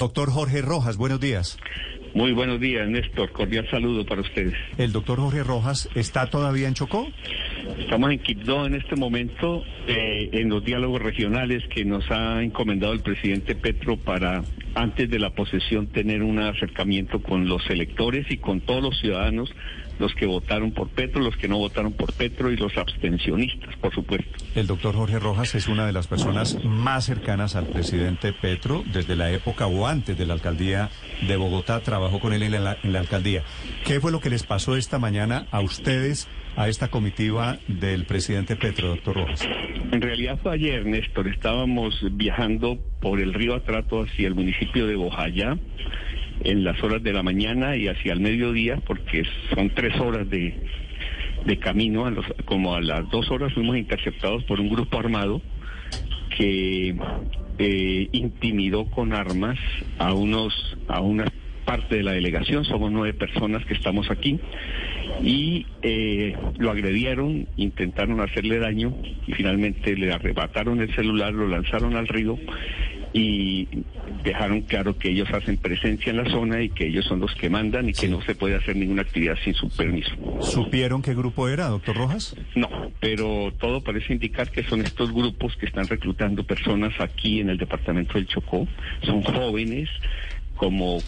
Doctor Jorge Rojas, buenos días. Muy buenos días, Néstor. Cordial saludo para ustedes. ¿El doctor Jorge Rojas está todavía en Chocó? Estamos en Quibdó en este momento, eh, en los diálogos regionales que nos ha encomendado el presidente Petro para, antes de la posesión, tener un acercamiento con los electores y con todos los ciudadanos, los que votaron por Petro, los que no votaron por Petro y los abstencionistas, por supuesto. El doctor Jorge Rojas es una de las personas más cercanas al presidente Petro desde la época o antes de la alcaldía de Bogotá. Trabajó con él en la, en la alcaldía. ¿Qué fue lo que les pasó esta mañana a ustedes? a esta comitiva del presidente Petro, doctor Rojas? En realidad fue ayer, Néstor. Estábamos viajando por el río Atrato hacia el municipio de Bojayá en las horas de la mañana y hacia el mediodía, porque son tres horas de, de camino. Como a las dos horas fuimos interceptados por un grupo armado que eh, intimidó con armas a unos a una parte de la delegación. Somos nueve personas que estamos aquí y eh, lo agredieron, intentaron hacerle daño y finalmente le arrebataron el celular, lo lanzaron al río y dejaron claro que ellos hacen presencia en la zona y que ellos son los que mandan y que no se puede hacer ninguna actividad sin su permiso. ¿Supieron qué grupo era, doctor Rojas? No, pero todo parece indicar que son estos grupos que están reclutando personas aquí en el departamento del Chocó. Son jóvenes como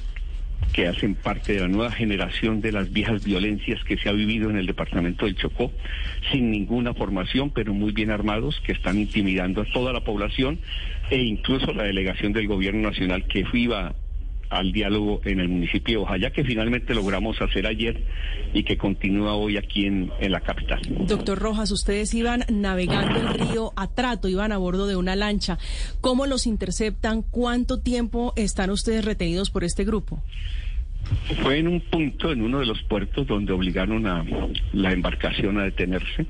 que hacen parte de la nueva generación de las viejas violencias que se ha vivido en el departamento del Chocó, sin ninguna formación, pero muy bien armados, que están intimidando a toda la población e incluso la delegación del gobierno nacional que iba al diálogo en el municipio de Ojaya, que finalmente logramos hacer ayer y que continúa hoy aquí en, en, la capital. Doctor Rojas, ustedes iban navegando el río Atrato, iban a bordo de una lancha. ¿Cómo los interceptan? ¿Cuánto tiempo están ustedes retenidos por este grupo? Fue en un punto, en uno de los puertos, donde obligaron a la embarcación a detenerse.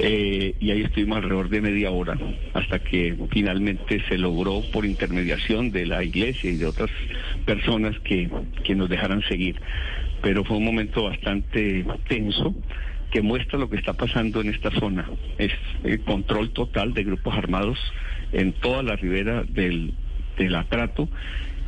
Eh, y ahí estuvimos alrededor de media hora hasta que finalmente se logró por intermediación de la iglesia y de otras personas que, que nos dejaran seguir. Pero fue un momento bastante tenso que muestra lo que está pasando en esta zona. Es el control total de grupos armados en toda la ribera del, del atrato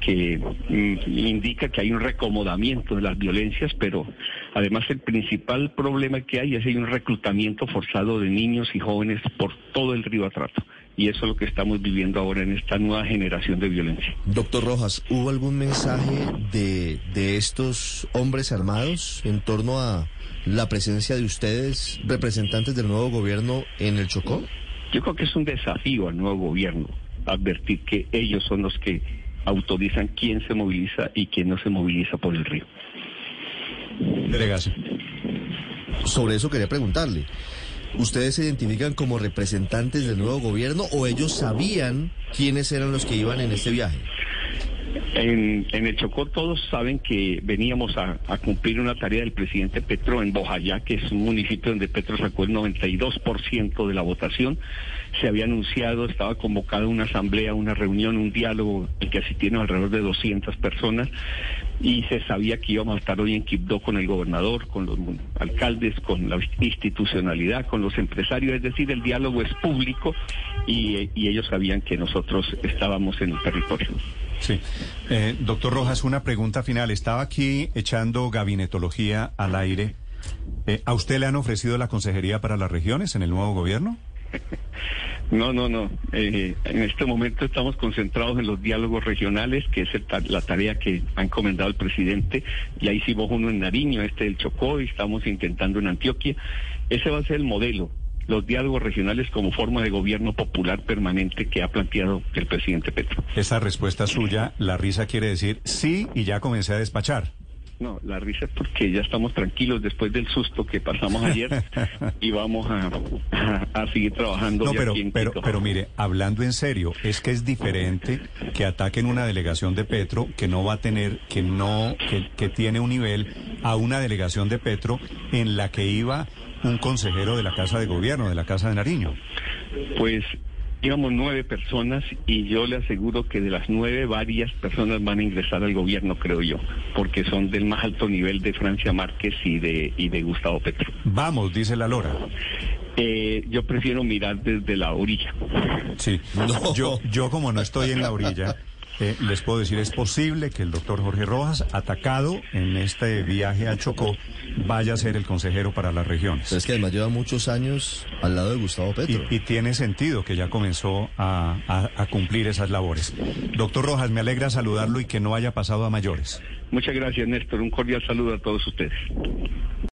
que mm, indica que hay un recomodamiento de las violencias, pero además el principal problema que hay es que hay un reclutamiento forzado de niños y jóvenes por todo el río Atrato. Y eso es lo que estamos viviendo ahora en esta nueva generación de violencia. Doctor Rojas, ¿hubo algún mensaje de, de estos hombres armados en torno a la presencia de ustedes, representantes del nuevo gobierno, en el Chocó? Yo creo que es un desafío al nuevo gobierno advertir que ellos son los que autorizan quién se moviliza y quién no se moviliza por el río. Delegación. Sobre eso quería preguntarle. ¿Ustedes se identifican como representantes del nuevo gobierno o ellos sabían quiénes eran los que iban en este viaje? En, en, el Chocó todos saben que veníamos a, cumplir una tarea del presidente Petro en Bojayá, que es un municipio donde Petro sacó el 92% de la votación. Se había anunciado, estaba convocada una asamblea, una reunión, un diálogo, el que asistieron alrededor de 200 personas, y se sabía que íbamos a estar hoy en Quibdó con el gobernador, con los alcaldes, con la institucionalidad, con los empresarios, es decir, el diálogo es público y, y ellos sabían que nosotros estábamos en el territorio. Sí. Eh, doctor Rojas, una pregunta final. Estaba aquí echando gabinetología al aire. Eh, ¿A usted le han ofrecido la consejería para las regiones en el nuevo gobierno? No, no, no. Eh, en este momento estamos concentrados en los diálogos regionales, que es la tarea que ha encomendado el presidente. Ya hicimos uno en Nariño, este del Chocó, y estamos intentando en Antioquia. Ese va a ser el modelo los diálogos regionales como forma de gobierno popular permanente que ha planteado el presidente Petro. Esa respuesta suya, la risa quiere decir sí y ya comencé a despachar. No, la risa es porque ya estamos tranquilos después del susto que pasamos ayer y vamos a, a, a seguir trabajando. No, pero, pero, pero mire, hablando en serio, es que es diferente que ataquen una delegación de Petro que no va a tener, que no, que, que tiene un nivel a una delegación de Petro en la que iba un consejero de la Casa de Gobierno, de la Casa de Nariño? Pues íbamos nueve personas y yo le aseguro que de las nueve varias personas van a ingresar al gobierno, creo yo, porque son del más alto nivel de Francia Márquez y de, y de Gustavo Petro. Vamos, dice la Lora. Eh, yo prefiero mirar desde la orilla. Sí, no. yo, yo como no estoy en la orilla, eh, les puedo decir, es posible que el doctor Jorge Rojas, atacado en este viaje a Chocó, vaya a ser el consejero para las regiones. es que además lleva muchos años al lado de Gustavo Petro. Y, tiene sentido que ya comenzó a, a cumplir esas labores. Doctor Rojas, me alegra saludarlo y que no haya pasado a mayores. Muchas gracias, Néstor. Un cordial saludo a todos ustedes.